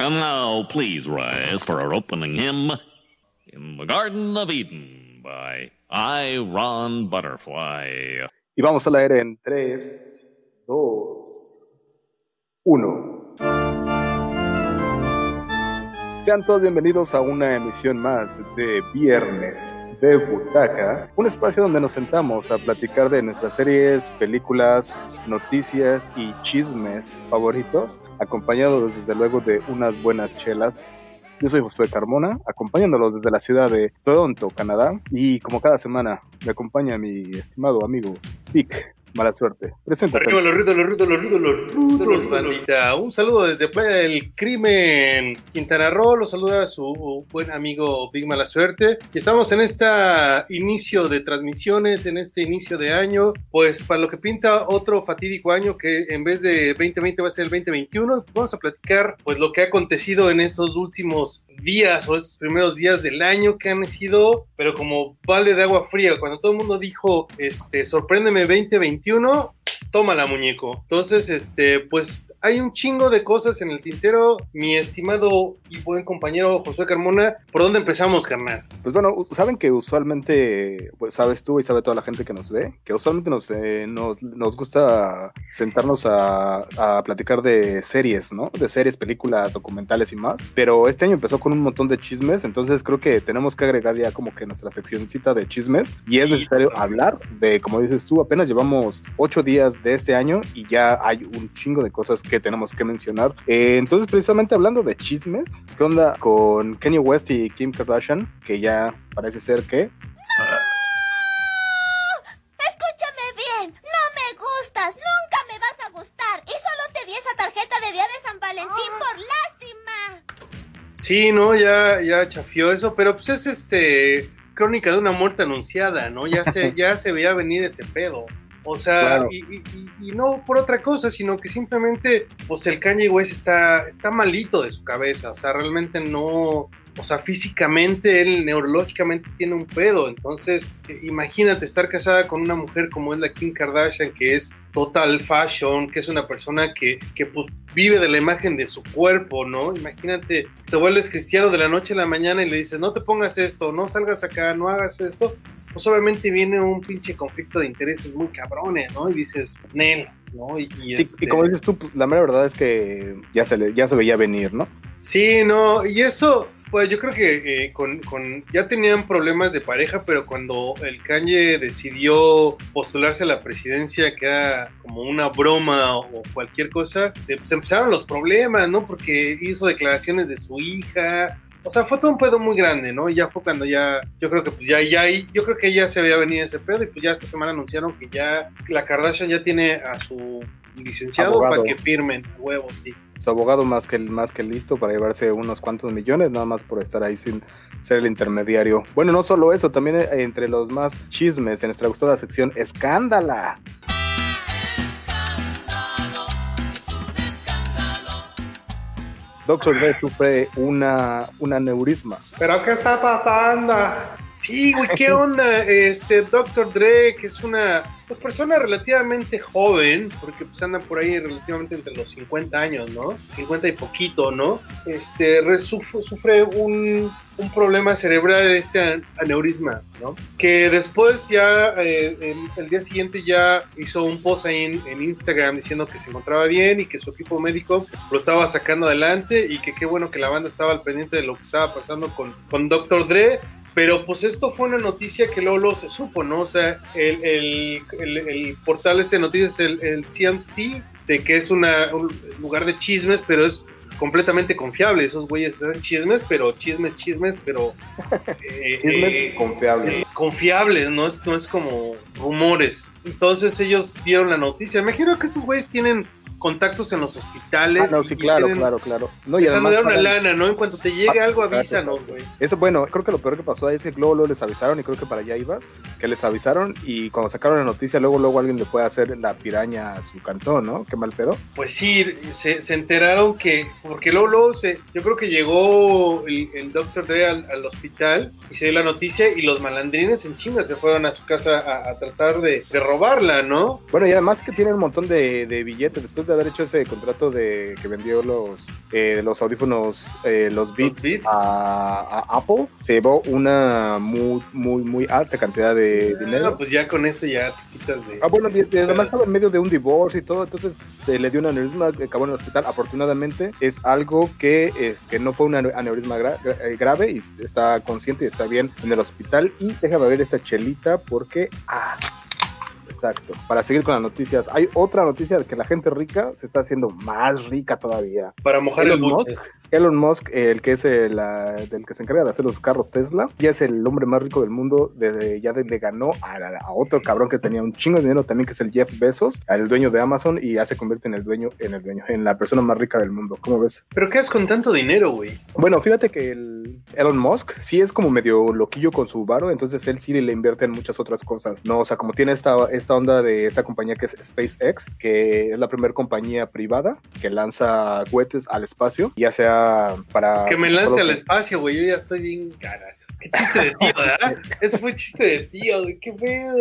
And now, please rise for our opening hymn, In the Garden of Eden by I, Ron Butterfly. Y vamos al aire en 3, 2, 1. Sean todos bienvenidos a una emisión más de Viernes de Butaca, un espacio donde nos sentamos a platicar de nuestras series, películas, noticias y chismes favoritos, acompañados desde luego de unas buenas chelas. Yo soy Josué Carmona, acompañándolos desde la ciudad de Toronto, Canadá, y como cada semana me acompaña mi estimado amigo Vic. Mala suerte. Preséntate. Arriba los rudos, los rudos, los rudos, los rudos, bandita. Un saludo desde Playa del Crimen, Quintana Roo. Los saluda su buen amigo Big Mala Suerte. Y estamos en este inicio de transmisiones, en este inicio de año. Pues para lo que pinta otro fatídico año que en vez de 2020 va a ser el 2021. Vamos a platicar pues lo que ha acontecido en estos últimos días o estos primeros días del año que han sido, pero como balde de agua fría. Cuando todo el mundo dijo, este, sorpréndeme 2021, tómala muñeco. Entonces, este, pues hay un chingo de cosas en el tintero, mi estimado y buen compañero Josué Carmona. ¿Por dónde empezamos, carnal? Pues bueno, saben que usualmente, pues sabes tú y sabe toda la gente que nos ve, que usualmente nos, eh, nos, nos, gusta sentarnos a, a, platicar de series, ¿no? De series, películas, documentales y más. Pero este año empezó con un montón de chismes, entonces creo que tenemos que agregar ya como que nuestra seccioncita de chismes y es necesario hablar de, como dices tú, apenas llevamos ocho días de este año y ya hay un chingo de cosas que tenemos que mencionar. Eh, entonces, precisamente hablando de chismes, ¿qué onda con Kanye West y Kim Kardashian? Que ya parece ser que... Escúchame bien, no me gustas, nunca me vas a gustar y solo te di esa tarjeta de día de San Valentín por lástima. Sí, no, ya, ya chafió eso, pero pues es este crónica de una muerte anunciada, ¿no? Ya se, ya se veía venir ese pedo. O sea, claro. y, y, y, no por otra cosa, sino que simplemente, pues el Kanye West está, está malito de su cabeza, o sea, realmente no, o sea, físicamente, él neurológicamente tiene un pedo, entonces imagínate estar casada con una mujer como es la Kim Kardashian, que es total fashion, que es una persona que, que pues vive de la imagen de su cuerpo, ¿no? Imagínate, te vuelves cristiano de la noche a la mañana y le dices, no te pongas esto, no salgas acá, no hagas esto, pues obviamente viene un pinche conflicto de intereses muy cabrones, ¿no? Y dices, Nel, ¿no? Y, y, sí, este... y como dices tú, pues, la mera verdad es que ya se, le, ya se veía venir, ¿no? Sí, no, y eso, pues yo creo que eh, con, con, ya tenían problemas de pareja, pero cuando el Kanye decidió postularse a la presidencia, que era como una broma o cualquier cosa, se, pues empezaron los problemas, ¿no? Porque hizo declaraciones de su hija, o sea, fue todo un pedo muy grande, ¿no? Y ya fue cuando ya, yo creo que pues ya, ya, yo creo que ya se había venido ese pedo y pues ya esta semana anunciaron que ya la Kardashian ya tiene a su licenciado Abogado. para que firmen huevos, sí. Su abogado más que, más que listo para llevarse unos cuantos millones, nada más por estar ahí sin ser el intermediario. Bueno, no solo eso, también eh, entre los más chismes en nuestra gustada sección, escándala. Doctor Dre sufre una, una neurisma. ¿Pero qué está pasando? Sí, güey, ¿qué onda? Este Dr. Dre, que es una pues, persona relativamente joven, porque pues anda por ahí relativamente entre los 50 años, ¿no? 50 y poquito, ¿no? Este, sufre, un, un, problema cerebral, este aneurisma, ¿no? Que después ya, eh, el día siguiente ya hizo un post ahí en, en, Instagram diciendo que se encontraba bien y que su equipo médico lo estaba sacando adelante y que qué bueno que la banda estaba al pendiente de lo que estaba pasando con, con Dr. Dre pero pues esto fue una noticia que luego, luego se supo, ¿no? O sea, el, el, el, el portal este de noticias, el, el TMC, este, que es una, un lugar de chismes, pero es completamente confiable. Esos güeyes dan chismes, pero chismes, chismes, pero... Eh, chismes eh, confiables. confiables, no es, no es como rumores. Entonces ellos dieron la noticia. Me imagino que estos güeyes tienen contactos en los hospitales. Ah, no, sí, claro, claro, claro. No, y además, dar una para... lana, ¿no? En cuanto te llegue ah, algo, avísanos, güey. Eso, bueno, creo que lo peor que pasó ahí es que luego, luego les avisaron, y creo que para allá ibas, que les avisaron, y cuando sacaron la noticia, luego, luego alguien le puede hacer la piraña a su cantón, ¿no? Qué mal pedo. Pues sí, se, se enteraron que, porque luego, luego se, yo creo que llegó el, el doctor Dre al, al, hospital y se dio la noticia, y los malandrines en chinga se fueron a su casa a, a tratar de, de, robarla, ¿no? Bueno, y además que tienen un montón de, de billetes después de haber hecho ese contrato de que vendió los, eh, los audífonos, eh, los Beats. A, a Apple, se llevó una muy, muy, muy alta cantidad de dinero. Ah, pues ya con eso ya te quitas de. Ah, bueno, además estaba en medio de un divorcio y todo, entonces se le dio un aneurisma, acabó en el hospital. Afortunadamente es algo que este, no fue un ane- aneurisma gra- eh, grave y está consciente y está bien en el hospital. Y déjame ver esta chelita porque... Ah, Exacto. Para seguir con las noticias, hay otra noticia de que la gente rica se está haciendo más rica todavía. Para mojar el Elon buche. Elon Musk, el que es el, ah, del que se encarga de hacer los carros Tesla, ya es el hombre más rico del mundo. Desde, ya le ganó a, a otro cabrón que tenía un chingo de dinero también, que es el Jeff Bezos, el dueño de Amazon, y ya se convierte en el dueño, en el dueño, en la persona más rica del mundo. ¿Cómo ves? Pero ¿qué haces con tanto dinero, güey? Bueno, fíjate que el Elon Musk sí es como medio loquillo con su varo, entonces él sí le invierte en muchas otras cosas, ¿no? O sea, como tiene esta, esta onda de esta compañía que es SpaceX, que es la primera compañía privada que lanza cohetes al espacio, ya sea para... Pues que me lance al espacio, güey. Yo ya estoy bien caras. Qué chiste de tío, ¿verdad? Eso fue chiste de tío, güey. Qué feo.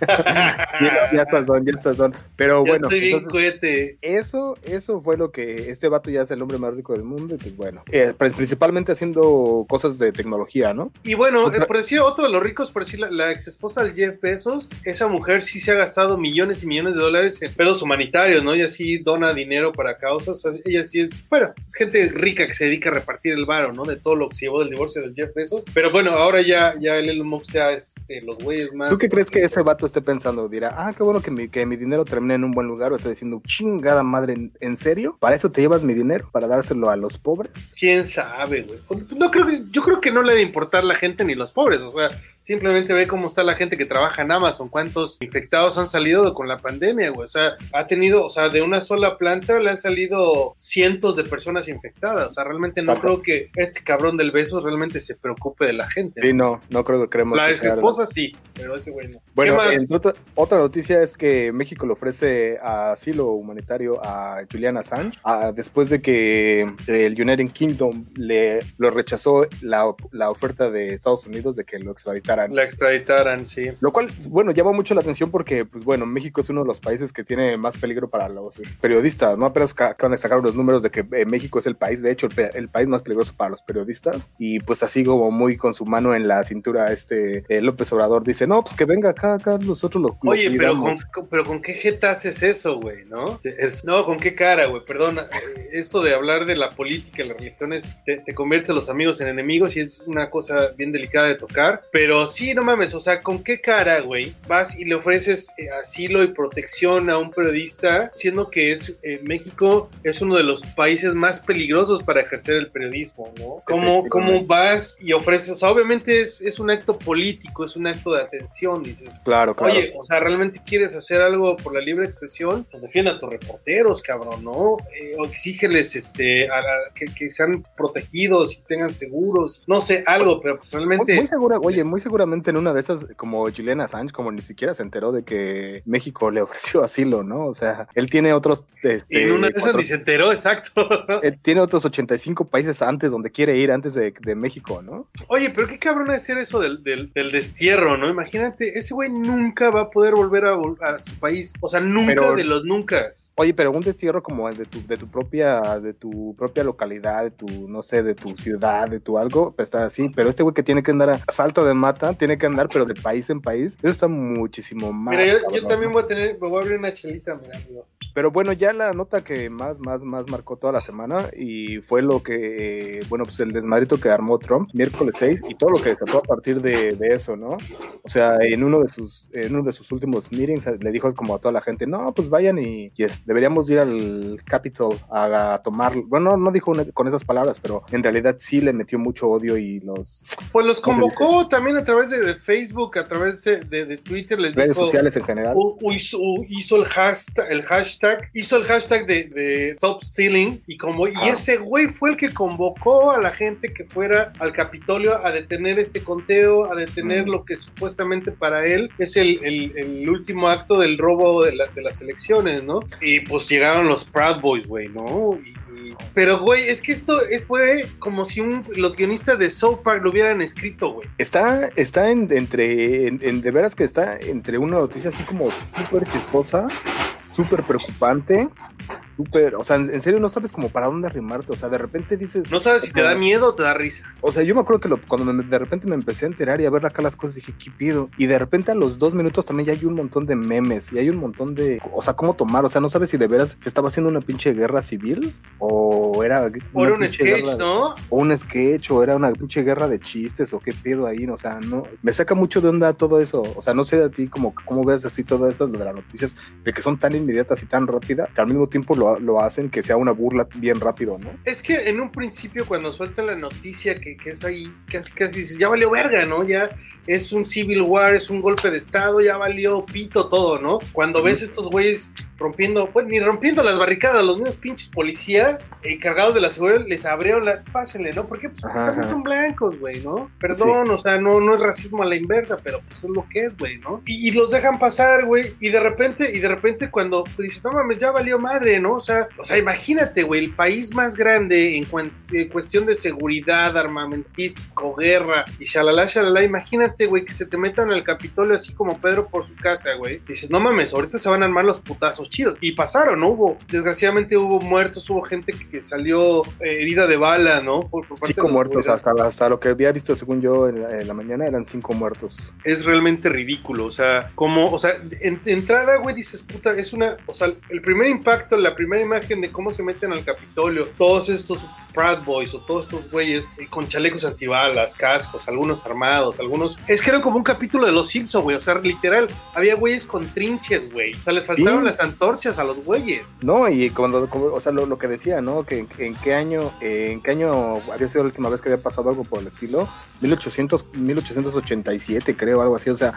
Ya, ya estás don, ya estás don. Pero Ya bueno, estoy bien entonces, cohete. eso, eso fue lo que este vato ya es el hombre más rico del mundo y pues bueno, eh, principalmente haciendo cosas de tecnología, ¿no? Y bueno, eh, por decir otro de los ricos, por decir la, la ex esposa del Jeff Bezos, esa mujer sí se ha gastado millones y millones de dólares en pedos humanitarios, ¿no? Ella sí dona dinero para causas. o sea, ella sí es, bueno, es gente rica que se dedica a repartir el varo, ¿no? De todo lo que se llevó del divorcio del Jeff Bezos. Pero bueno, ahora ya, ya el Elon Musk sea este, los güeyes más. ¿Tú qué crees que ese vato esté pensando? Dirá, ah, qué bueno que mi, que mi dinero termine en un buen lugar o está diciendo, chingada madre, ¿en, en serio? ¿Para eso te llevas mi dinero? ¿Para dárselo a los pobres? ¿Quién sabe, güey? Pues No creo yo creo que no le debe importar la gente ni los pobres, o sea, simplemente ve cómo está la gente que trabaja en Amazon, cuántos infectados han salido con la pandemia, güey. O sea, ha tenido, o sea, de una sola planta le han salido cientos de personas infectadas. O sea, realmente no creo que este cabrón del beso realmente se preocupe de la gente. Sí, no, no creo que creemos. la ex esposa sí, pero ese güey no. Bueno, otra, otra noticia es que México le ofrece asilo humanitario a Julian Assange ah, después de que el United Kingdom le lo rechazó la, la oferta de Estados Unidos de que lo extraditaran. La extraditaran, sí. Lo cual, bueno, llama mucho la atención porque, pues bueno, México es uno de los países que tiene más peligro para los este, periodistas, ¿no? Apenas ca- acaban de sacar los números de que eh, México es el país, de hecho, el, el país más peligroso para los periodistas. Y pues así como muy con su mano en la cintura, este eh, López Obrador dice, no, pues que venga acá, acá nosotros lo, lo Oye, pero con, cuidamos". con- pero con qué jeta haces eso, güey, ¿no? Es- no, con qué cara, güey, perdona. Eh, Esto de hablar de la política y las religiones te, te convierte a los amigos en enemigos y es una cosa bien delicada de tocar. Pero sí, no mames, o sea, ¿con qué cara, güey? Vas y le ofreces eh, asilo y protección a un periodista, siendo que es eh, México es uno de los países más peligrosos para ejercer el periodismo, ¿no? ¿Cómo, cómo vas y ofreces? O sea, obviamente es, es un acto político, es un acto de atención, dices. Claro, claro. Oye, o sea, ¿realmente quieres hacer algo por la libre expresión? Pues defienda a tus reporteros, cabrón, ¿no? Eh, exígeles este, a la- que, que sean protegidos y tengan seguros, no sé, algo, pero pues realmente... muy segura, oye, muy seguramente en una de esas, como Julian Assange, como ni siquiera se enteró de que México le ofreció asilo, ¿no? O sea, él tiene otros... Este, en una de esas otros- ni se enteró, exacto. él tiene otros 85 países antes donde quiere ir, antes de, de México, ¿no? Oye, pero qué cabrón es hacer eso del, del, del destierro, ¿no? Imagínate, ese güey nunca va a poder volver a, su país. O sea, nunca Pero- de los nunca. Oye, pero un destierro como de tu, de tu propia, de tu propia localidad, de tu, no sé, de tu ciudad, de tu algo, pues está así. Pero este güey que tiene que andar a salto de mata, tiene que andar, pero de país en país, eso está muchísimo más. Mira, yo, yo también voy a tener, me voy a abrir una chelita, mira, amigo. Pero bueno, ya la nota que más, más, más marcó toda la semana y fue lo que, bueno, pues el desmadrito que armó Trump miércoles 6 y todo lo que desató a partir de, de eso, ¿no? O sea, en uno de sus, en uno de sus últimos meetings eh, le dijo como a toda la gente, no, pues vayan y yes, deberíamos ir al Capitol a, a tomar, bueno, no dijo una- con esas palabras, pero en realidad sí le metió mucho odio y los Pues los ¿Cómo se convocó también a través de, de Facebook, a través de, de- de Twitter, les redes dijo, sociales en general. u- u- hizo, u- hizo el hashtag, el hashtag, hizo el hashtag de, Stop Stealing y como y Ah. ese güey fue el que convocó a la gente que fuera al Capitolio a detener este conteo, a detener Mm. lo que supuestamente para él es el, el- el último acto del robo de, la- de las elecciones, ¿no? Y pues llegaron los Proud Boys, güey, ¿no? Y- y- pero, güey, es que esto es, fue como si los guionistas de South Park lo hubieran escrito, güey. Está, está en- entre, en, en- de veras que está entre una noticia así como súper chistosa, súper preocupante, súper, o sea, en serio no sabes como para dónde arrimarte, o sea, de repente dices... No sabes si te da miedo o te da risa. O sea, yo me acuerdo que lo, cuando me- de repente me empecé a enterar y a ver acá las cosas, dije, ¿qué pido? Y de repente a los dos minutos también ya hay un montón de memes y hay un montón de, o sea, cómo tomar, o sea, no sabes si de veras se estaba haciendo una pinche guerra civil o era... O era un sketch, guerra- ¿no? o un sketch, o era una pinche guerra de chistes, o qué pedo ahí, o sea, no, me saca mucho de onda todo eso, o sea, no sé a ti como, cómo ves así todo eso de las noticias, de que son tan inmediatas y tan rápidas, que al mismo tiempo lo, lo hacen que sea una burla bien rápido, ¿no? Es que en un principio cuando sueltan la noticia que, que es ahí, casi casi dices, ya valió verga, ¿no? Ya es un civil war, es un golpe de estado, ya valió pito todo, ¿no? Cuando ves estos güeyes rompiendo, pues ni rompiendo las barricadas, los mismos pinches policías encargados de la seguridad les abrieron la, pásenle, ¿no? Porque pues también son blancos, güey, ¿no? Perdón, o sea, no, no es racismo a la inversa, pero pues es lo que es, güey, ¿no? Y, y los dejan pasar, güey, y de repente, y de repente cuando pues, dices, no mames, ya valió madre, ¿no? O sea, o sea, imagínate, güey, el país más grande en cuestión de seguridad, armamentístico, guerra, y shalala, shalala, imagínate, güey, que se te metan al Capitolio así como Pedro por su casa, güey. Dices, no mames, ahorita se van a armar los putazos chidos. Y pasaron, ¿no? Hubo, desgraciadamente hubo muertos, hubo gente que, que salió eh, herida de bala, ¿no? Por, por parte Cinco de muertos, hasta, hasta lo que había visto según yo en la, en la mañana eran cinco muertos. es realmente ridículo. O sea, como, o sea, en, de entrada, güey, dices, puta, es una, o sea, el primer impacto, la primera imagen de cómo se meten al Capitolio, todos estos Proud Boys o todos estos güeyes eh, con chalecos antibalas, cascos, algunos armados, algunos. Es que era como un capítulo de Los Simpsons, güey. O sea, literal, había güeyes con trinches, güey. O sea, les faltaron Sí. las antorchas a los güeyes. No, y cuando, o sea, lo, lo que decía, ¿no? Que en, en qué año, eh, en qué año había sido la última vez que había pasado algo por el estilo, 1800, 1887 creo, algo así, o sea,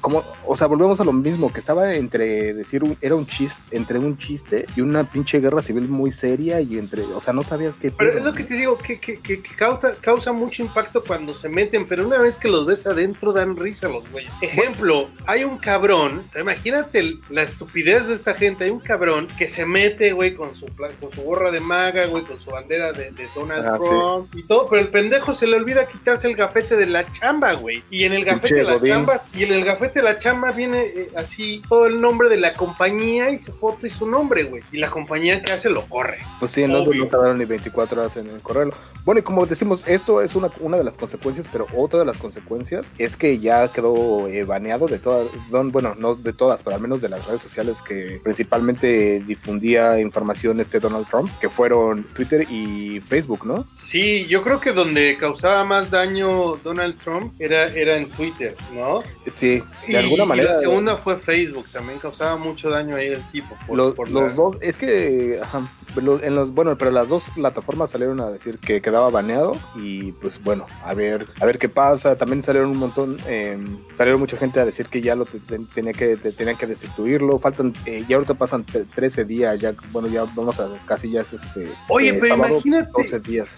como, o sea, volvemos a lo mismo, que estaba entre decir, un- era un chiste, entre un chiste y una pinche guerra civil muy seria y entre, o sea, no sabías qué. Pero es lo que te digo, que, que, que, que causa, causa mucho impacto cuando se meten, pero una vez que los ves adentro dan risa los güeyes. Ejemplo, hay un cabrón, o sea, imagínate la estupidez de esta gente, hay un cabrón que se mete, güey, con su, con su gorra de maga, güey, con su bandera de, de Donald Ah, Trump y todo, pero el pendejo se le olvida quitarse el gafete de la chamba, güey. Y en el gafete Pinche de la Godín. chamba, y en el gafete de la chamba viene eh, así todo el nombre de la compañía y su foto y su nombre, güey. Y la compañía que hace lo corre. Pues sí, no, tardaron ni 24 horas en, en correrlo. Bueno, y como decimos, esto es una, una de las consecuencias, pero otra de las consecuencias es que ya quedó eh, baneado de todas, no, bueno, no de todas, pero al menos de las redes sociales que principalmente difundía información este Donald Trump, que fueron Twitter y Facebook, ¿no? Sí, yo creo que donde causaba más daño Donald Trump era, era en Twitter, ¿no? Sí, de Y- alguna y manera. la segunda fue Facebook, también causaba mucho daño ahí el tipo. por- Los, por los la- dos, es que ajá, en los, bueno, pero las dos plataformas salieron a decir que quedaba baneado y pues bueno, a ver, a ver qué pasa. También salieron un montón, eh, salieron mucha gente a decir que ya lo te- te- tenía que te- tenían que destituirlo. Faltan, eh, ya ahorita pasan tre- 13 días, ya bueno, ya vamos a casi ya es este. Oye, eh, pero sábado, imagínate, 12 días.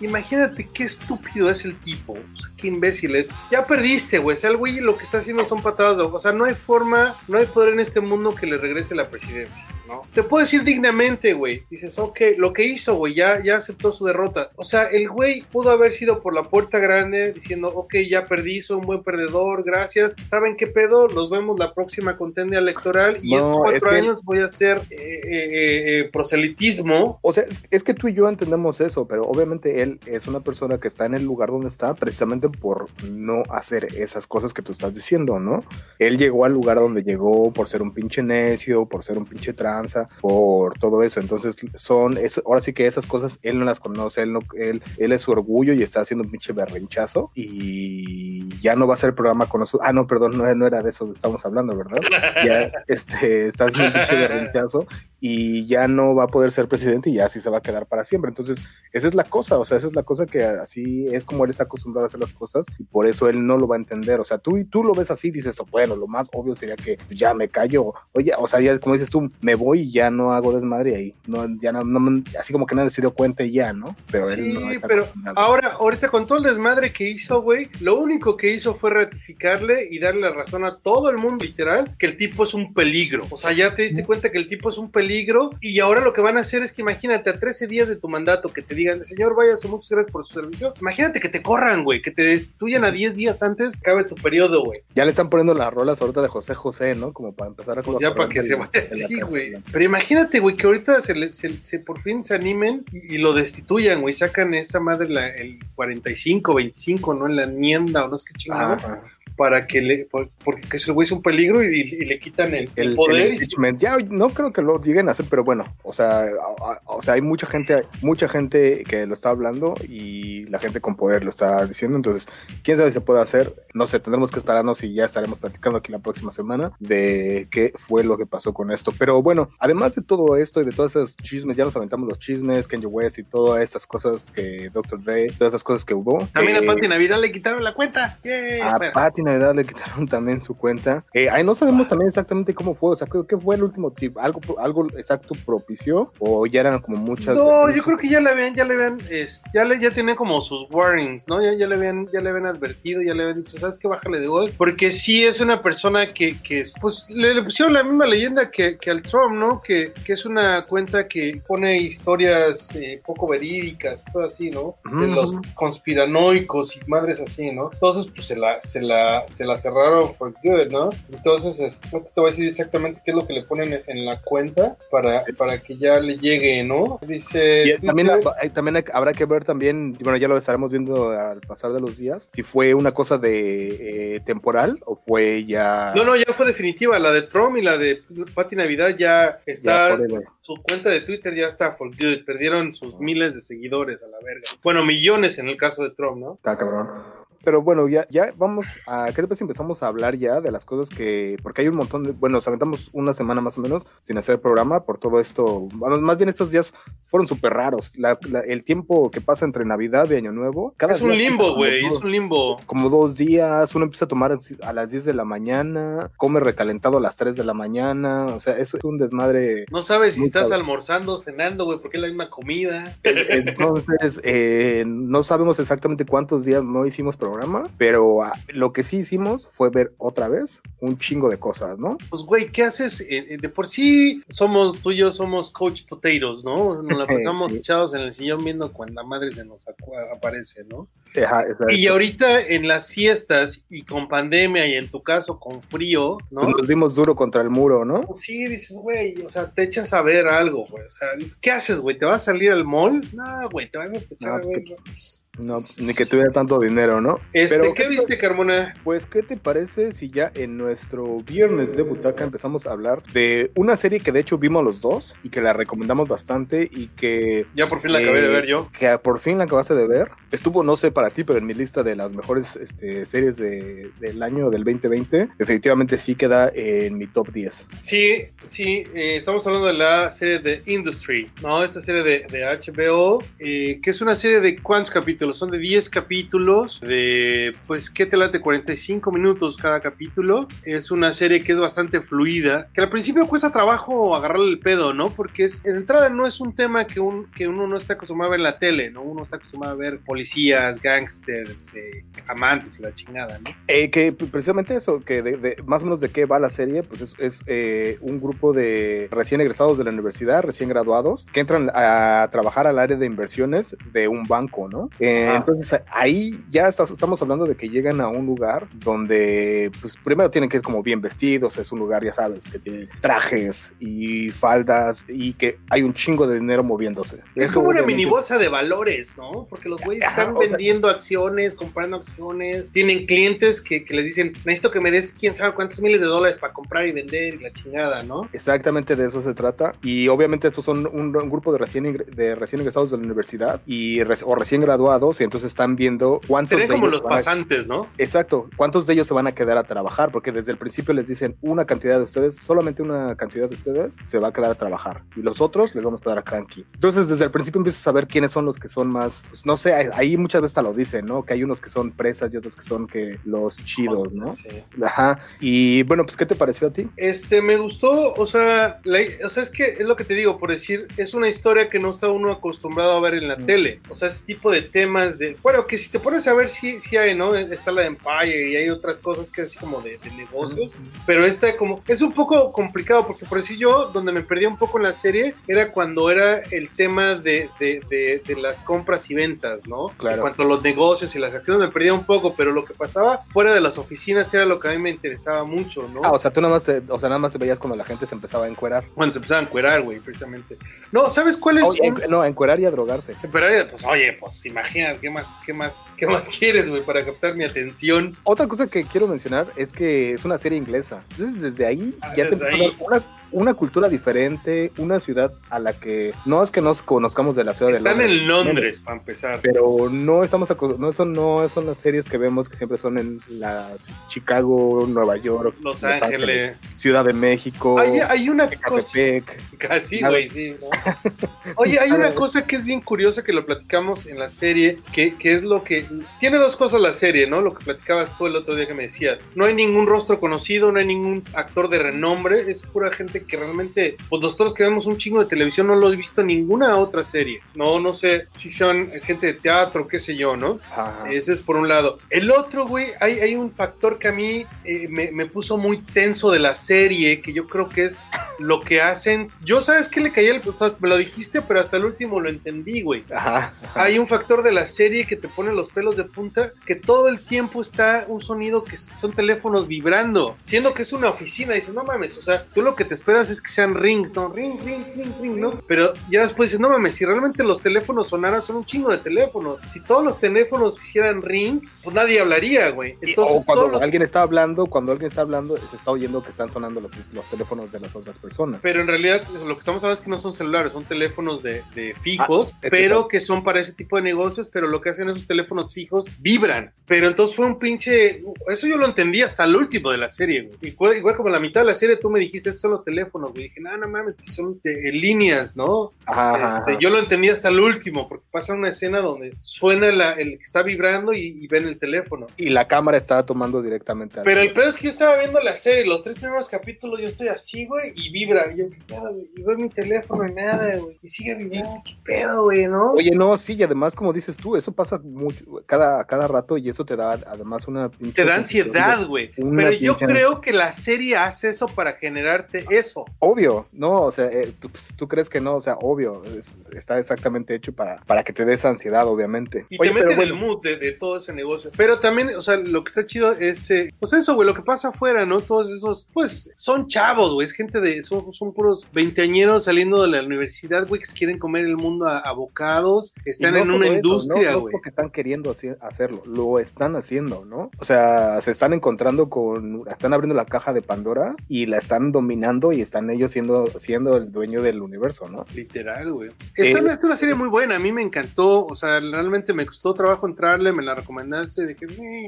Imagínate qué estúpido es el tipo. O sea, qué imbécil es. Ya perdiste, güey. O sea, el güey lo que está haciendo son patadas de ojo. O sea, no hay forma, no hay poder en este mundo que le regrese la presidencia, ¿no? Te puedo decir dignamente, güey. Dices, ok, lo que hizo, güey, ya, ya aceptó su derrota. O sea, el güey pudo haber sido por la puerta grande diciendo, ok, ya perdí, soy un buen perdedor, gracias. ¿Saben qué pedo? Nos vemos la próxima contienda electoral y No, estos cuatro es que- años voy a hacer eh, eh, eh, proselitismo. O sea, es, es que tú y yo entendemos eso, pero obviamente él es una persona que está en el lugar donde está precisamente por no hacer esas cosas que tú estás diciendo, ¿no? Él llegó al lugar donde llegó por ser un pinche necio, por ser un pinche tranza, por todo eso. Entonces, son, es, ahora sí que esas cosas él no las conoce, él, no, él, él es su orgullo y está haciendo un pinche berrinchazo y ya no va a ser programa con nosotros. Ah, no, perdón, no, no era de eso que estamos hablando, ¿verdad? Ya este, está haciendo un pinche berrinchazo y ya no va a poder ser presidente y ya así se va a quedar para siempre. Entonces, esa es la cosa, o sea, esa es la cosa que así es como él está acostumbrado a hacer las cosas y por eso él no lo va a entender. O sea, tú, tú lo ves así, dices, bueno, lo más obvio sería que ya me callo, oye, o sea, ya como dices tú, me voy y ya no hago desmadre ahí, no, ya no, no así como que nadie se dio cuenta y ya, ¿no? Pero él no Sí, pero ahora, ahorita con todo el desmadre que hizo, güey, lo único que hizo fue ratificarle y darle la razón a todo el mundo, literal, que el tipo es un peligro. O sea, ya te diste cuenta que el tipo es un peligro y ahora lo que van a hacer es que imagínate a 13 días de tu mandato que te digan, señor, váyase, muchas gracias por su servicio. Imagínate que te corran, güey, que te destituyan a 10 días antes que acabe tu periodo, güey. Ya le está están poniendo las rolas ahorita de José José, ¿no? Como para empezar a pues ya para que se vaya. Sí, güey. Pero imagínate, güey, que ahorita se, se, por fin se animen y, lo destituyan, güey. Sacan esa madre la, el 45, 25, ¿no? En la enmienda o no es que chingado para que le, porque ese güey es un peligro y, le quitan el, el poder. ya no creo que lo lleguen a hacer, pero bueno, o sea, o sea, hay mucha gente, mucha gente que lo está hablando y la gente con poder lo está diciendo, entonces, quién sabe si se puede hacer, no sé, tendremos que esperarnos y ya estaremos platicando aquí la próxima semana de qué fue lo que pasó con esto. Pero bueno, además de todo esto y de todos esos chismes, ya nos aventamos los chismes, Kanye West y todas estas cosas que Dr. Dre, todas esas cosas que hubo. También a eh, Patti Navidad le quitaron la cuenta. a Edad le quitaron también su cuenta. Eh, ahí no sabemos también exactamente cómo fue, o sea, ¿qué, fue el último? Si algo, algo exacto propició o ya eran como muchas. No, yo creo que ya le habían, ya le habían, ya le, ya tienen como sus warnings, ¿no? Ya, ya le habían, ya le habían advertido, ya le habían dicho, ¿sabes qué? Bájale de gol. Porque sí es una persona que, que pues le, pusieron la misma leyenda que, que al Trump, ¿no? Que, que, es una cuenta que pone historias eh, poco verídicas, todo así, ¿no? De los conspiranoicos y madres así, ¿no? Entonces, pues se la, se la, se la cerraron for good, ¿no? Entonces, no te voy a decir exactamente qué es lo que le ponen en la cuenta para, para que ya le llegue, ¿no? Dice... también, también habrá que ver también, bueno, ya lo estaremos viendo al pasar de los días, si fue una cosa de eh, temporal o fue ya... No, no, ya fue definitiva, la de Trump y la de Patti Navidad ya está... su cuenta de Twitter ya está for good, perdieron sus miles de seguidores a la verga. Bueno, millones en el caso de Trump, ¿no? Está cabrón. Pero bueno, ya, ya vamos a. ¿Qué si empezamos a hablar ya de las cosas que. Porque hay un montón de. Bueno, nos aventamos una semana más o menos sin hacer programa por todo esto. Más bien estos días fueron súper raros. el tiempo que pasa entre Navidad y Año Nuevo. Cada es un limbo, güey. Es un limbo. Como dos días. Uno empieza a tomar a las 10 de la mañana. Come recalentado a las 3 de la mañana. O sea, es un desmadre. No sabes si estás almorzando, cenando, güey, porque es la misma comida. Entonces, eh, no sabemos exactamente cuántos días no hicimos programa pero ah, lo que sí hicimos fue ver otra vez un chingo de cosas, ¿no? Pues, güey, ¿qué haces? Eh, eh, de por sí somos, tú y yo somos coach potatoes, ¿no? Nos la pasamos echados en el sillón viendo cuando la madre se nos aparece, ¿no? Y ahorita en las fiestas y con pandemia y en tu caso con frío, ¿no? Pues nos dimos duro contra el muro, ¿no? Pues sí, dices, güey, o sea, te echas a ver algo, güey. O sea, ¿qué haces, güey? ¿Te vas a salir al mall? No, güey, te vas a echar a pues ver. No, ni que tuviera tanto dinero, ¿no? Este, ¿qué, viste, Carmona? Pues, ¿qué te parece si ya en nuestro viernes de butaca empezamos a hablar de una serie que de hecho vimos los dos y que la recomendamos bastante y que... Ya por fin la acabé de ver yo. Que por fin la acabaste de ver. Estuvo, no sé para ti, pero en mi lista de las mejores este, series del año del 2020, definitivamente sí queda en mi top 10. Sí, sí, eh, estamos hablando de la serie de Industry, ¿no? Esta serie de, HBO, eh, que es una serie de cuántos capítulos, son de 10 capítulos de pues, ¿qué te late? 45 minutos cada capítulo. Es una serie que es bastante fluida, que al principio cuesta trabajo agarrarle el pedo, ¿no? Porque es, en entrada no es un tema que, un, que uno no está acostumbrado a ver en la tele, ¿no? Uno está acostumbrado a ver policías, gangsters, eh, amantes y la chingada, ¿no? Eh, que precisamente eso, que de, más o menos de qué va la serie, pues es, es eh, un grupo de recién egresados de la universidad, recién graduados, que entran a trabajar al área de inversiones de un banco, ¿no? entonces ahí ya estás estamos hablando de que llegan a un lugar donde, pues primero tienen que ir como bien vestidos, es un lugar, ya sabes, que tiene trajes y faldas y que hay un chingo de dinero moviéndose. Es como una mini bolsa de valores, ¿no? Porque los güeyes están vendiendo acciones, comprando acciones, tienen clientes que, que les dicen, necesito que me des quién sabe cuántos miles de dólares para comprar y vender y la chingada, ¿no? Exactamente de eso se trata. Y obviamente estos son un, grupo de recién, de recién egresados de la universidad y o recién graduados y entonces están viendo cuántos los pasantes, ¿no? Exacto. ¿Cuántos de ellos se van a quedar a trabajar? Porque desde el principio les dicen una cantidad de ustedes, solamente una cantidad de ustedes se va a quedar a trabajar. Y los otros les vamos a dar a cranky. Entonces, desde el principio empiezas a saber quiénes son los que son más, pues, no sé, ahí muchas veces lo dicen, ¿no? Que hay unos que son presas y otros que son que los chidos, ¿no? Sí. Ajá. Y bueno, pues, ¿qué te pareció a ti? Este, me gustó, o sea, o sea, es que es lo que te digo, por decir, es una historia que no está uno acostumbrado a ver en la mm. tele. O sea, ese tipo de tema temas de. Bueno, que si te pones a ver, sí, sí hay, ¿no? Está la de Empire y hay otras cosas que es así como de, de negocios. Pero esta, como. Es un poco complicado porque, por decir yo, donde me perdía un poco en la serie era cuando era el tema de, de, de, de las compras y ventas, ¿no? Claro. En cuanto a los negocios y las acciones me perdía un poco, pero lo que pasaba fuera de las oficinas era lo que a mí me interesaba mucho, ¿no? Ah, o sea, tú nada más, te- o sea, nada más te veías cuando la gente se empezaba a encuerar. Cuando se empezaban a encuerar, güey, precisamente. No, ¿sabes cuál es? Oye, un- no, a encuerar y a drogarse. Pero pues oye, pues imagina, ¿qué más, qué más, qué más quieres, güey, para captar mi atención? Otra cosa que quiero mencionar es que es una serie inglesa. Entonces, desde ahí Ah, ya te desde ahí. una, una cultura diferente, una ciudad a la que no es que nos conozcamos de la ciudad de Están Londres. en Londres, para empezar. Pero no estamos no son no son las series que vemos que siempre son en las Chicago, Nueva York, Los Ángeles. Ciudad de México, Hay, hay una cosa, casi, A güey, sí. ¿no? Oye, hay una cosa que es bien curiosa que lo platicamos en la serie, que, que es lo que... Tiene dos cosas la serie, ¿no? Lo que platicabas tú el otro día que me decías. No hay ningún rostro conocido, no hay ningún actor de renombre, es pura gente que realmente, pues nosotros que vemos un chingo de televisión no lo he visto en ninguna otra serie. No, no sé si son gente de teatro, qué sé yo, ¿no? Ajá. Ese es por un lado. El otro, güey, hay, hay un factor que a mí eh, me, me puso muy tenso de la serie, que yo creo que es lo que hacen. Yo, ¿sabes qué le caía? El, o sea, me lo dijiste, pero hasta el último lo entendí, güey. Ajá, ajá. Hay un factor de la serie que te pone los pelos de punta, que todo el tiempo está un sonido que son teléfonos vibrando, siendo que es una oficina. Dices, no mames, o sea, tú lo que te esperas es que sean rings, ¿no? Ring, ring, ring, ring, ¿no? Pero ya después dices, no mames, si realmente los teléfonos sonaran, son un chingo de teléfonos. Si todos los teléfonos hicieran ring, pues nadie hablaría, güey. Entonces, o cuando los- alguien está hablando, cuando alguien está hablando, se está oyendo que están sonando los, los teléfonos de las otras personas. Pero en realidad lo que estamos hablando es que no son celulares, son teléfonos de, de fijos, Ah, pero que son para ese tipo de negocios, pero lo que hacen esos teléfonos fijos vibran. Pero entonces fue un pinche... Eso yo lo entendí hasta el último de la serie, güey. Igual, igual como la mitad de la serie tú me dijiste que son los teléfonos, güey. Dije, no, no mames, que son líneas, ¿no? Ajá, Este, ajá. yo lo entendí hasta el último, porque pasa una escena donde suena la- el que está vibrando y, y ven el teléfono. Y la cámara estaba tomando directamente al- Pero el pedo es que yo estaba viendo la serie, los tres primeros capítulos, yo estoy así, güey, y vibra. Y yo, ¿qué pedo, güey? Y veo mi teléfono y nada, güey. Y sigue vibrando, ¿qué pedo, güey, no? Oye, no, sí, y además, como dices tú, eso pasa mucho, cada, cada rato y eso te da además una Te da ansiedad, güey. Pero yo creo que la serie hace eso para generarte eso. Obvio, no, o sea, eh, tú, pues, tú crees que no, o sea, obvio, es- está exactamente hecho para, para que te des ansiedad, obviamente. Y Oye, te pero mete en el mood de, de todo ese negocio. Pero también, o sea, lo que está chido es, eh, pues eso, güey, lo que pasa afuera, ¿no? Todos esos, pues, son chavos, güey, es gente de, son, son puros veinteañeros saliendo de la universidad, güey, que se quieren comer el mundo a, a bocados, están no en una eso, industria, no, no güey. porque están queriendo hacer- hacerlo, lo están haciendo, ¿no? O sea, se están encontrando con, están abriendo la caja de Pandora y la están dominando y están ellos siendo, siendo el dueño del universo, ¿no? Literal, güey. Esta Eh, es una serie muy buena, a mí me encantó, o sea, realmente me costó trabajo entrarle, me la recomendaste, dije,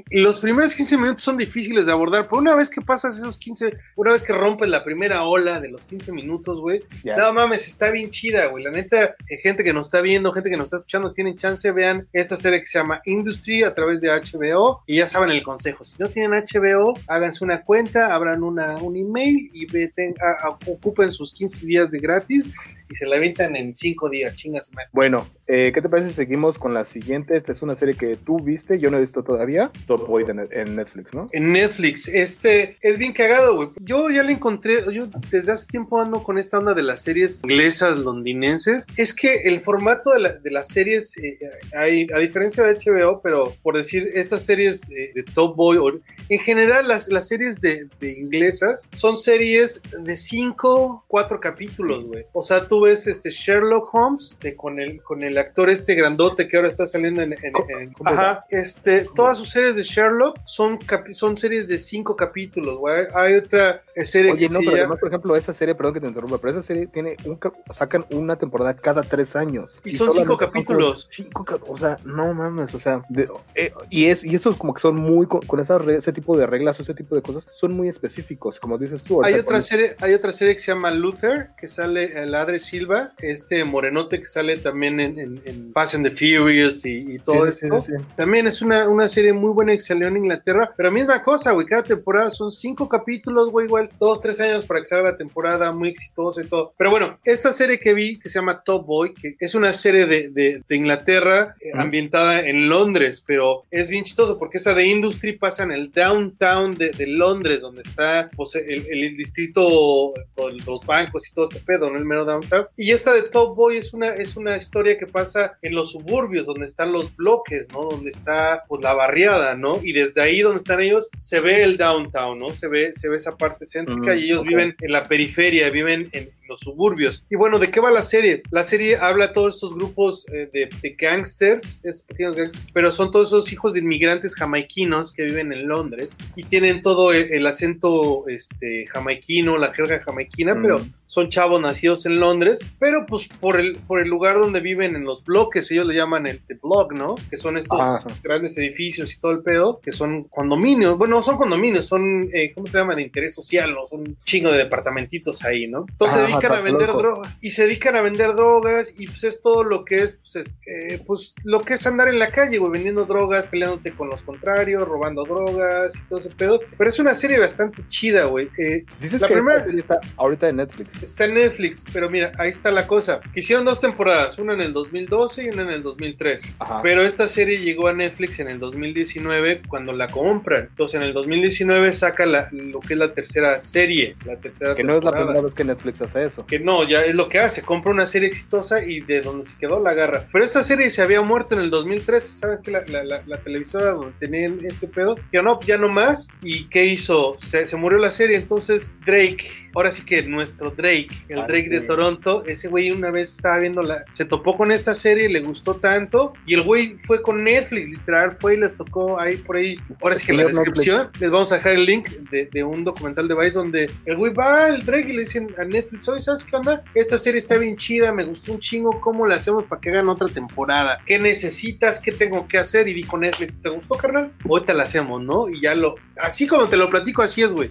y los primeros 15 minutos son difíciles de abordar, pero una vez que pasas esos 15, una vez que rompes la primera ola de los 15 minutos, güey, Ya. no mames, está bien chida, güey. La neta, eh, gente que nos está viendo, gente que nos está escuchando, si tienen chance, vean esta serie que se llama Industry a través de HBO y ya saben el consejo. Si no tienen HBO, háganse una cuenta, abran una, un email y veten, a- ocupen sus 15 días de gratis y se la avientan en 5 días, chingas, man. Bueno, eh, ¿qué te parece si seguimos con la siguiente? Esta es una serie que tú viste, yo no he visto todavía, Top Boy en Netflix, ¿no? En Netflix, este es bien cagado, güey. Yo ya le encontré, yo desde hace tiempo ando con esta onda de las series inglesas, londinenses. Es que el formato de, la- de las series, eh, hay, a diferencia de HBO, pero por decir, estas series eh, de Top Boy, o- en general las, las series de, de inglesas son series de 5, 4 capítulos, güey. O sea, tú ves este Sherlock Holmes eh, con, el, con el actor este grandote que ahora está saliendo en... en- en- ¿cómo ajá, este, todas sus series de Sherlock son, capi- son series de 5 capítulos, güey. Hay otra serie Oye, que no, se pero llama- además, por ejemplo, esa serie, perdón que te interrumpa, pero esa serie tiene un, sacan una temporada cada tres años. Y son solamente cinco capítulos. cinco o sea, no mames, o sea, de- eh, y es y esos como que son muy, con, con esas ese tipo de reglas o ese tipo de cosas, son muy específicos, como dices tú. Hay otra serie, hay otra serie que se llama Luther, que sale el Adri Silva, este morenote que sale también en, en, en Fast and the Furious y, y todo Sí, esto. sí, sí. También es una, una serie muy buena que salió en Inglaterra, pero misma cosa, güey, cada temporada son cinco capítulos, güey, igual dos, tres años para que salga la temporada, muy exitosa y todo. Pero bueno, esta serie que vi, que se llama Top Boy, que es una serie de, de- de Inglaterra eh, ambientada en Londres, pero es bien chistoso porque esa de Industry pasa en el downtown de, de Londres, donde está pues, el, el distrito, con los bancos y todo este pedo, ¿no? El mero downtown. Y esta de Top Boy es una, es una historia que pasa en los suburbios, donde están los bloques, ¿no? Donde está pues la barriada, ¿no? Y desde ahí donde están ellos se ve el downtown, ¿no? Se ve, se ve esa parte céntrica Mm, y ellos viven en la periferia, viven en los suburbios. Y bueno, ¿de qué va la serie? La serie habla de todos estos grupos eh, de, de gangsters, esos pequeños gangsters, pero son todos esos hijos de inmigrantes jamaiquinos que viven en Londres y tienen todo el, el acento este, jamaiquino, la jerga jamaiquina, Mm. pero son chavos nacidos en Londres, pero pues por el, por el lugar donde viven en los bloques, ellos le llaman el, el block, ¿no? Que son estos Ajá. grandes edificios y todo el pedo, que son condominios, bueno, no son condominios, son, eh, ¿cómo se llaman? De interés social, ¿no? Son un chingo de departamentitos ahí, ¿no? Entonces se Ajá, dedican a vender drogas y se dedican a vender drogas y pues es todo lo que es, pues, es, eh, pues lo que es andar en la calle, güey, vendiendo drogas, peleándote con los contrarios, robando drogas y todo ese pedo. Pero es una serie bastante chida, güey. Eh, Dices La que primera- esta serie está ahorita en Netflix. Está en Netflix, pero mira, ahí está la cosa. Hicieron dos temporadas, una en el 2012 y una en el 2013. Ajá. Pero esta serie llegó a Netflix en el 2019 cuando la compran. Entonces en el 2019 saca la- lo que es la tercera serie, la tercera que no es la temporada. primera vez que Netflix hace eso. Que no, ya es lo que hace, compra una serie exitosa y de donde se quedó la agarra. Pero esta serie se había muerto en el 2013, ¿sabes que la, la, la- televisora donde tenían ese pedo? Que no, pues ya no más. ¿Y qué hizo? Se, se murió la serie, entonces Drake, ahora sí que nuestro Drake, el Ah, Drake de Toronto, ese güey una vez estaba viendo la, se topó con esta serie, le gustó tanto, y el güey fue con Netflix, literal, fue y les tocó ahí por ahí. Ahora sí que en la Señor Netflix. descripción les vamos a dejar el link de, de un documental de Vice donde el güey va al Drake y le dicen a Netflix, oye, ¿sabes qué onda? Esta serie está bien chida, me gustó un chingo, ¿cómo la hacemos para que hagan otra temporada? ¿Qué necesitas? ¿Qué tengo que hacer? Y dijo Netflix, ¿te gustó, carnal? Ahorita la hacemos, ¿no? Y ya lo, así como te lo platico, así es, güey.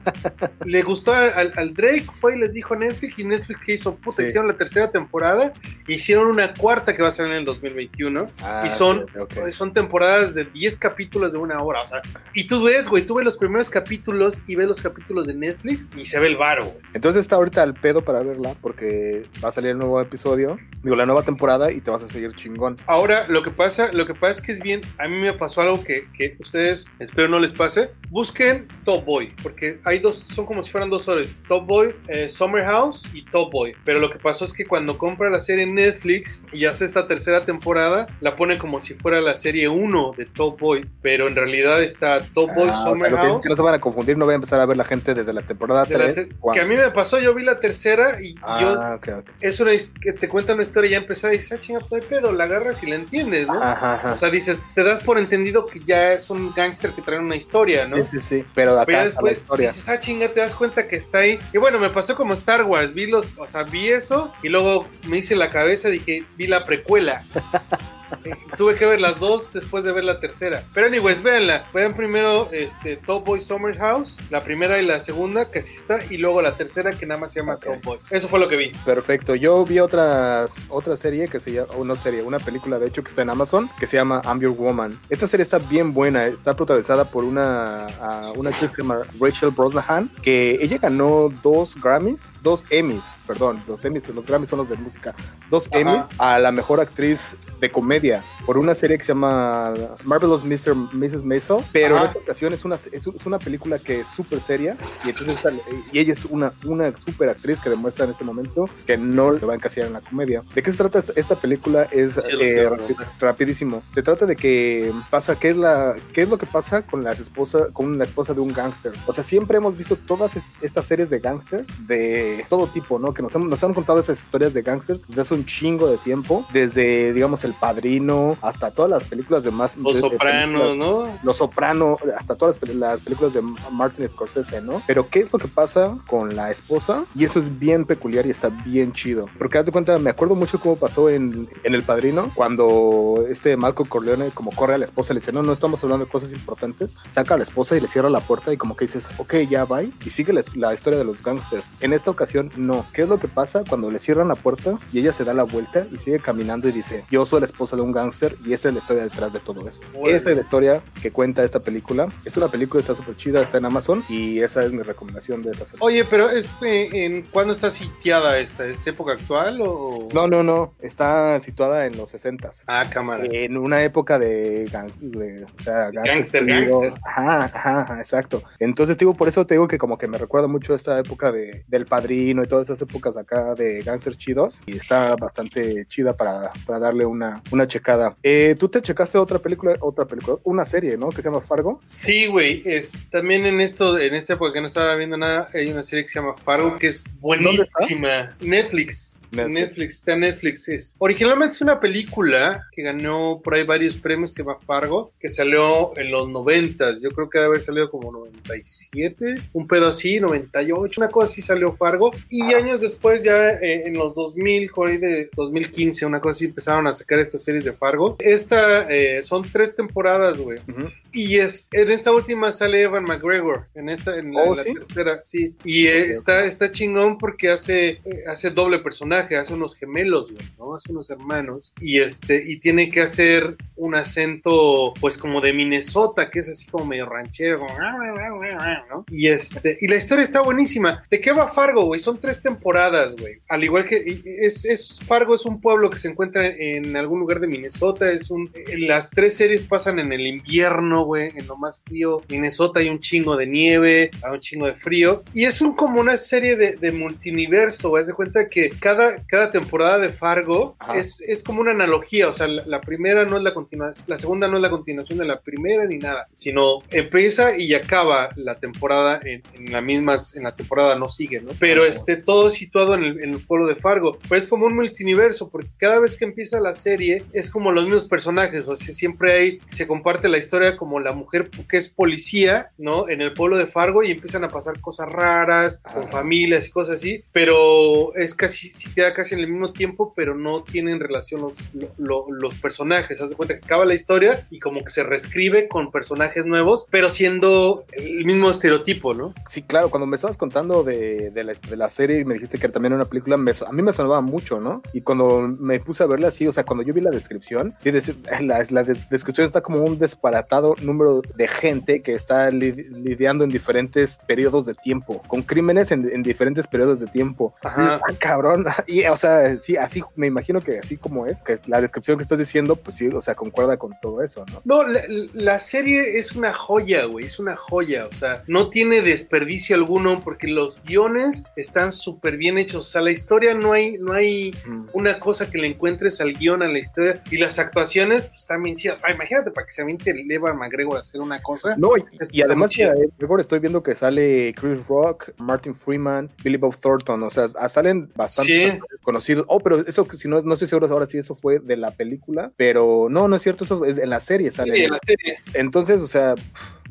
le gustó al, al Drake, fue y les dijo a Netflix, y Netflix que hizo, puta, Sí. hicieron la tercera temporada, hicieron una cuarta que va a salir en el 2021. Ah, y son, ok, ok. pues, son temporadas de 10 capítulos de una hora, o sea, y tú ves, güey, tú ves los primeros capítulos y ves los capítulos de Netflix y se ve el varo, güey. Entonces está ahorita al pedo para verla porque va a salir el nuevo episodio, digo, la nueva temporada y te vas a seguir chingón. Ahora, lo que pasa, lo que pasa es que es bien, a mí me pasó algo que, que ustedes, espero no les pase, busquen Top Boy, porque hay dos, son como si fueran dos horas, Top Boy, eh, Summer House y Top Boy, pero lo que pasó es que cuando compra la serie Netflix y hace esta tercera temporada, la pone como si fuera la serie 1 de Top Boy, pero en realidad está Top Boy, Ah, o sea, Summer lo House. que no se van a confundir, no voy a empezar a ver la gente desde la temporada de la 3. te- que a mí me pasó, yo vi la tercera y yo Ah, ok, ok. es una que te cuenta una historia ya empezada y dices, ah, chinga, pues pedo, la agarras y la entiendes, ¿no? Ajá, ajá. O sea, dices, te das por entendido que ya es un gángster que trae una historia, ¿no? sí, sí, sí. Pero acá Pero ya está la después historia. dices, ah, chinga, te das cuenta que está ahí. Y bueno, me pasó como Star Wars, vi los, o sea, vi eso y luego me hice la cabeza dije, vi la precuela. Tuve que ver las dos después de ver la tercera. Pero anyways, véanla. Vean primero este, Top Boy Summer House, la primera y la segunda, que sí está, y luego la tercera que nada más se llama Ok. Top Boy. Eso fue lo que vi. Perfecto. Yo vi otras, otra serie que se llama, una serie, una película de hecho que está en Amazon, que se llama I'm Your Woman. Esta serie está bien buena, está protagonizada por una, una actriz que se llama Rachel Brosnahan, que ella ganó dos Grammys, dos Emmys, perdón, los Emmys, los Grammys son los de música, dos Ajá. Emmys a la mejor actriz de comedia por una serie que se llama Marvelous Mr. Mrs. Maisel, pero en Ajá. esta ocasión es una, es, es una película que es súper seria y entonces está- y ella es una, una súper actriz que demuestra en este momento que no le va a encasillar en la comedia. ¿De qué se trata esta, película? Es Sí, eh, rapi- rapidísimo. Se trata de que pasa, ¿qué es, la, ¿qué es lo que pasa con las esposas, con la esposa de un gángster? O sea, siempre hemos visto todas est- estas series de gángsters de todo tipo, ¿no? Que nos han, nos han contado esas historias de gángsters desde hace un chingo de tiempo, desde, digamos, El Padrino, hasta todas las películas de más... Los Sopranos, ¿no? Los Soprano, hasta todas las, las películas de Martin Scorsese, ¿no? Pero ¿qué es lo que pasa con la esposa? Y eso es bien peculiar y está bien chido. Porque haz de cuenta, me acuerdo mucho cómo pasó en, en El Padrino, cuando este Malcolm Corleone como corre a la esposa y le dice, no, no estamos hablando de cosas importantes, saca a la esposa y le cierra la puerta y como que dices, ok, ya va, y sigue la, la historia de los gangsters. En esta ocasión, no. ¿Qué es lo que pasa cuando le cierran la puerta y ella se da la vuelta y sigue caminando y dice, yo soy la esposa de un gángster y esta es la historia detrás de todo eso? Órale. Esta es la historia que cuenta esta película. Es una película, está súper chida, está en Amazon y esa es mi recomendación de esta serie. Oye, pero es, eh, ¿en cuándo está sitiada esta? ¿Es época actual o...? No, no, no, está situada en los 60 Ah, cámara. En una época de, de o sea, Gangster, digo, gangsters. Ajá, ajá, exacto. Entonces, digo, por eso te digo que como que me recuerda mucho esta época de, del Padrino y todas esas épocas acá de gangsters chidos. Y está bastante chida para, para darle una, una checada. Eh, ¿Tú te checaste otra película, otra película, una serie, ¿no? Que se llama Fargo. Sí, güey, es también en esto, en esta época que no estaba viendo nada, hay una serie que se llama Fargo que es buenísima. Netflix. Netflix. Netflix. está Netflix. Es, originalmente es una película que ganó por ahí varios premios, se llama Fargo, que salió en los 90. Yo creo que debe haber salido como 97, un pedo así, 98, una cosa así salió Fargo. Y años después, ya eh, en los 2000, por ahí de 2015, una cosa así, empezaron a sacar estas series de Fargo. Esta eh, son tres temporadas, güey. Y es, en esta última sale Evan McGregor, en esta, en la, Oh, en la ¿sí? tercera, sí. Y eh, está, está chingón porque hace, eh, hace doble personaje, hace unos gemelos, ¿no? Hace unos hermanos. Y este, y tiene que hacer un acento, pues como de Minnesota, que es así como medio ranchero, como, ¿no? Y este, y la historia está buenísima. ¿De qué va Fargo, güey? Son tres temporadas, güey. Al igual que es, es Fargo es un pueblo que se encuentra en algún lugar de Minnesota. Es un, eh, las tres series pasan en el invierno, güey, en lo más frío. Minnesota hay un chingo de nieve, hay un chingo de frío. Y es un, como una serie de, de multiverso, güey. Haz de cuenta que cada, cada temporada de Fargo es, es como una analogía. O sea, la, la primera no es la continuación, la segunda no es la continuación de la primera ni nada, sino empieza y acaba la temporada en, en la misma, en la temporada no sigue, ¿no? Pero este, todo situado en el, en el pueblo de Fargo. Pero es como un multiverso, porque cada vez que empieza la serie es como los mismos personajes, o sea, siempre hay, se comparte la historia como la mujer que es policía, ¿no? En el pueblo de Fargo y empiezan a pasar cosas raras, con familias y cosas así, pero es casi, si queda casi en el mismo tiempo, pero no tienen relación los, lo- lo- los personajes. Haz de cuenta que acaba la historia y como que se reescribe con personajes nuevos, pero siendo el mismo estereotipo, ¿no? Sí, claro, cuando me estabas contando de, de la, de la serie y me dijiste que también era una película, me a mí me sonaba mucho, ¿no? Y cuando me puse a verla así, o sea, cuando yo vi la descripción, la, la des- descripción está como un disparatado número de gente que está li- lidiando en diferentes periodos de tiempo, con crímenes en, en diferentes periodos de tiempo. Ajá. Ah, cabrón. Y, o sea, sí, así me imagino que así como es, que la descripción que estás diciendo, pues sí, o sea, concuerda con todo eso, ¿no? No, la, la serie es una joya, güey, es una joya, o sea, no tiene desperdicio alguno porque los guiones están súper bien hechos, o sea, la historia no hay, no hay Mm. una cosa que le encuentres al guion, a la historia, y las actuaciones pues, están bien chidas. Imagínate para que se aviente el Evan McGregor a hacer una cosa. No, y, y además chido. eh, estoy viendo que sale Chris Rock, Martin Freeman, Billy Bob Thornton, o sea, ah, salen bastante Sí. conocidos. Oh, pero eso, si no, no estoy seguro ahora si eso fue de la película, pero no, no es cierto, eso es en la serie sale. Sí, la serie. Entonces, o sea,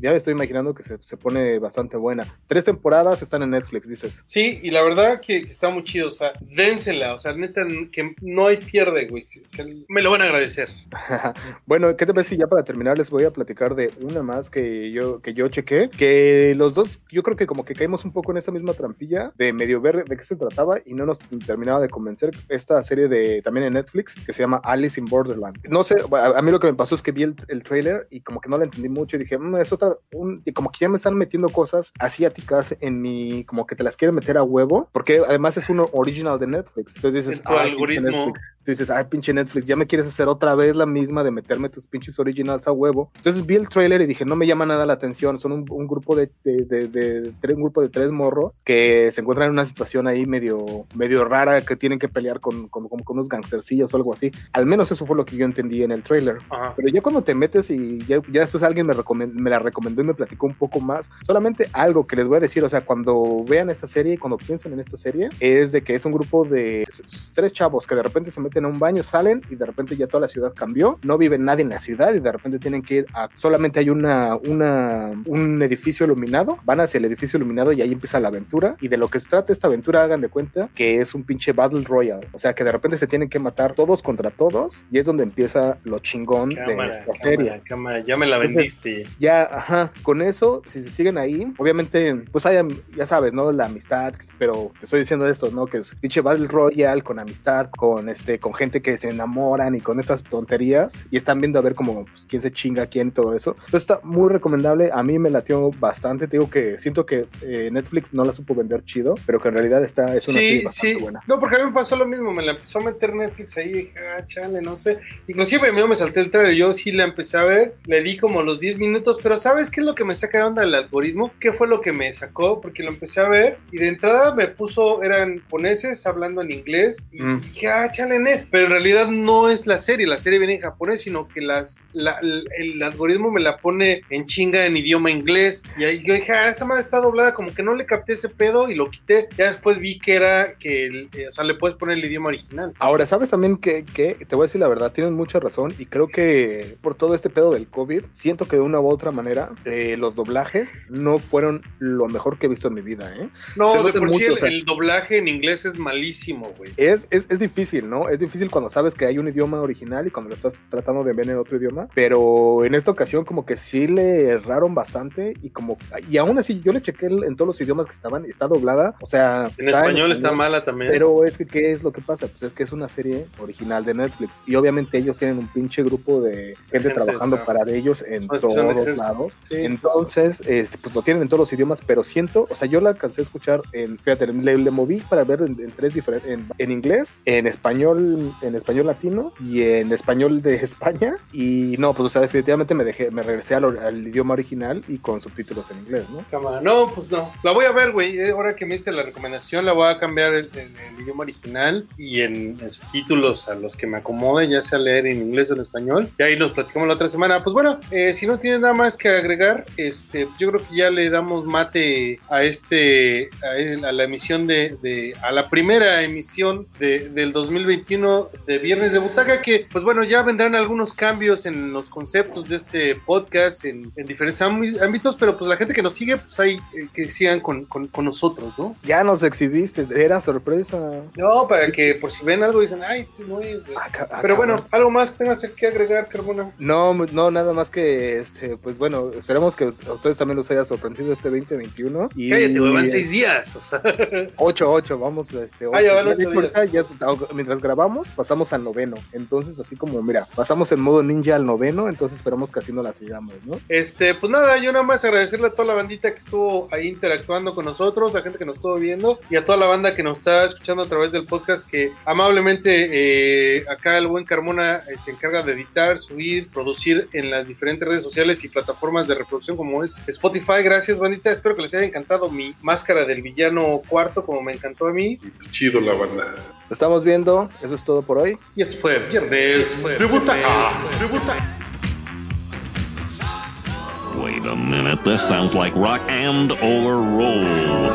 ya me estoy imaginando que se, se pone bastante buena. Tres temporadas están en Netflix, dices. Sí, y la verdad que, que está muy chido, o sea, dénsela, o sea, neta, que no hay pierde, güey, se- se- me lo van a agradecer. bueno, ¿qué te parece si ya para terminar les voy a platicar de una más que yo, que yo chequé? Que los dos, yo creo que como que caímos un poco en esa misma trampilla de medio ver de qué se trataba y no nos terminaba de convencer esta serie de también en Netflix que se llama Alice in Borderland. No sé, a, a mí lo que me pasó es que vi el, el trailer y como que no la entendí mucho y dije, "Mm, es otra, un- como que ya me están metiendo cosas asiáticas en mi, como que te las quieren meter a huevo, porque además es uno original de Netflix. Entonces dices, En tu "Ay, pinche algoritmo. Netflix". Tú dices, ay, pinche Netflix, ya me quieres hacer otra vez la misma de meterme tus pinches originals a huevo. Entonces vi el trailer y dije, no me llama nada la atención. Son un, un grupo de, de, de- de- un grupo de tres morros que se encuentran en una situación ahí medio, medio rara que tienen que pelear con, con, con- con unos gangstercillos o algo así. Al menos eso fue lo que yo entendí en el trailer. Ajá. Pero ya cuando te metes y ya, ya después alguien me, me la recomendó y me platicó un poco más, solamente algo que les voy a decir, o sea, cuando vean esta serie, cuando piensen en esta serie, es de que es un grupo de tres chavos que de repente se meten meten a un baño, salen y de repente ya toda la ciudad cambió, no vive nadie en la ciudad y de repente tienen que ir a, solamente hay una, una, un edificio iluminado, van hacia el edificio iluminado y ahí empieza la aventura y de lo que se trata esta aventura hagan de cuenta que es un pinche Battle Royale, o sea que de repente se tienen que matar todos contra todos y es donde empieza lo chingón de esta serie. cámara, ya me la vendiste. Ya, ajá, con eso, si se siguen ahí, obviamente, pues hay, ya sabes, ¿no? La amistad, pero te estoy diciendo esto, ¿no? Que es pinche Battle Royale con amistad, con este, con gente que se enamoran y con esas tonterías y están viendo a ver como pues, quién se chinga a quién y todo eso. Entonces está muy recomendable, a mí me latió bastante, te digo que siento que eh, Netflix no la supo vender chido, pero que en realidad está, es una serie Sí, bastante sí. buena. No, porque a mí me pasó lo mismo. Me la empezó a meter Netflix ahí. y Dije, ah, chale, no sé. Inclusive yo me salté el trailer. Yo sí la empecé a ver. Le di como los 10 minutos. Pero ¿sabes qué es lo que me saca de onda el algoritmo? ¿Qué fue lo que me sacó? Porque lo empecé a ver. Y de entrada me puso, eran poneses hablando en inglés. Y Mm. dije, ah, chale, Pero en realidad no es la serie. La serie viene en japonés, sino que las, la- el, el algoritmo me la pone en chinga en idioma inglés. Y ahí yo dije, ah, esta madre está doblada. Como que no le capté ese pedo y lo quité. Ya después vi que era que, eh, o sea, le puedes poner el idioma original. Ahora, ¿sabes también que, que, te voy a decir la verdad, tienen mucha razón y creo que por todo este pedo del COVID, siento que de una u otra manera eh, los doblajes no fueron lo mejor que he visto en mi vida, ¿eh? No, de por sí mucho, el, o sea- el doblaje en inglés es malísimo, güey. Es, es, es difícil, ¿no? Es difícil cuando sabes que hay un idioma original y cuando lo estás tratando de ver en otro idioma, pero en esta ocasión como que sí le erraron bastante y como, y aún así yo le chequé en todos los idiomas que estaban, está doblada, o sea... En español está mala también. Pero es que, ¿qué es lo que pasa? Pues es que es una serie original de Netflix y obviamente ellos tienen un pinche grupo de gente, Gente trabajando tra- para ellos en Son- son de- todos lados. Sí. Entonces, este, pues lo tienen en todos los idiomas, pero siento, o sea, yo la alcancé a escuchar en, fíjate, le, le moví para ver en, en tres diferentes, en, en inglés, en español, en español latino y en español de España. Y no, pues o sea, definitivamente me dejé, me regresé al, al idioma original y con subtítulos en inglés, ¿no? Cámara. No, pues no. La voy a ver, güey. Eh, Ahora que me diste la recomendación, la voy a cambiar el, el- el idioma original y en, en subtítulos a los que me acomode, ya sea leer en inglés o en español. Y ahí los platicamos la otra semana. Pues bueno, eh, si no tienes nada más que agregar, este, yo creo que ya le damos mate a este, a, a la emisión de, de- a la primera emisión de- del 2021 de Viernes de Butaca, que pues bueno, ya vendrán algunos cambios en los conceptos de este podcast en, en diferentes ámbi- ámbitos, pero pues la gente que nos sigue, pues ahí eh, que sigan con, con- con nosotros, ¿no? Ya nos exhibiste, era sorpresa. No, para que por si ven algo dicen, ay, este no es, güey". Ah, ah, Pero bueno, algo más que tengas que agregar, Carmona. No, no, nada más que, este, pues bueno, esperemos que a ustedes también los haya sorprendido este 2021. Y Cállate, güey, van seis días, o sea. 8, 8, vamos, este, Ah, ya ocho. van ocho ahorita, ya, mientras grabamos, pasamos al noveno. Entonces, así como, mira, pasamos en modo ninja al noveno, entonces esperamos que así no la sigamos, ¿no? Este, pues nada, yo nada más agradecerle a toda la bandita que estuvo ahí interactuando con nosotros, la gente que nos estuvo viendo y a toda la banda que nos está escuchando a través del podcast que amablemente eh, acá el buen Carmona eh, se encarga de editar, subir, producir en las diferentes redes sociales y plataformas de reproducción como es Spotify. Gracias, bandita. Espero que les haya encantado mi máscara del villano cuarto como me encantó a mí. Chido la banda. Lo estamos viendo, eso es todo por hoy. Y esto fue Viernes de Butaca. De Butaca. Wait a minute, this sounds like rock and or roll.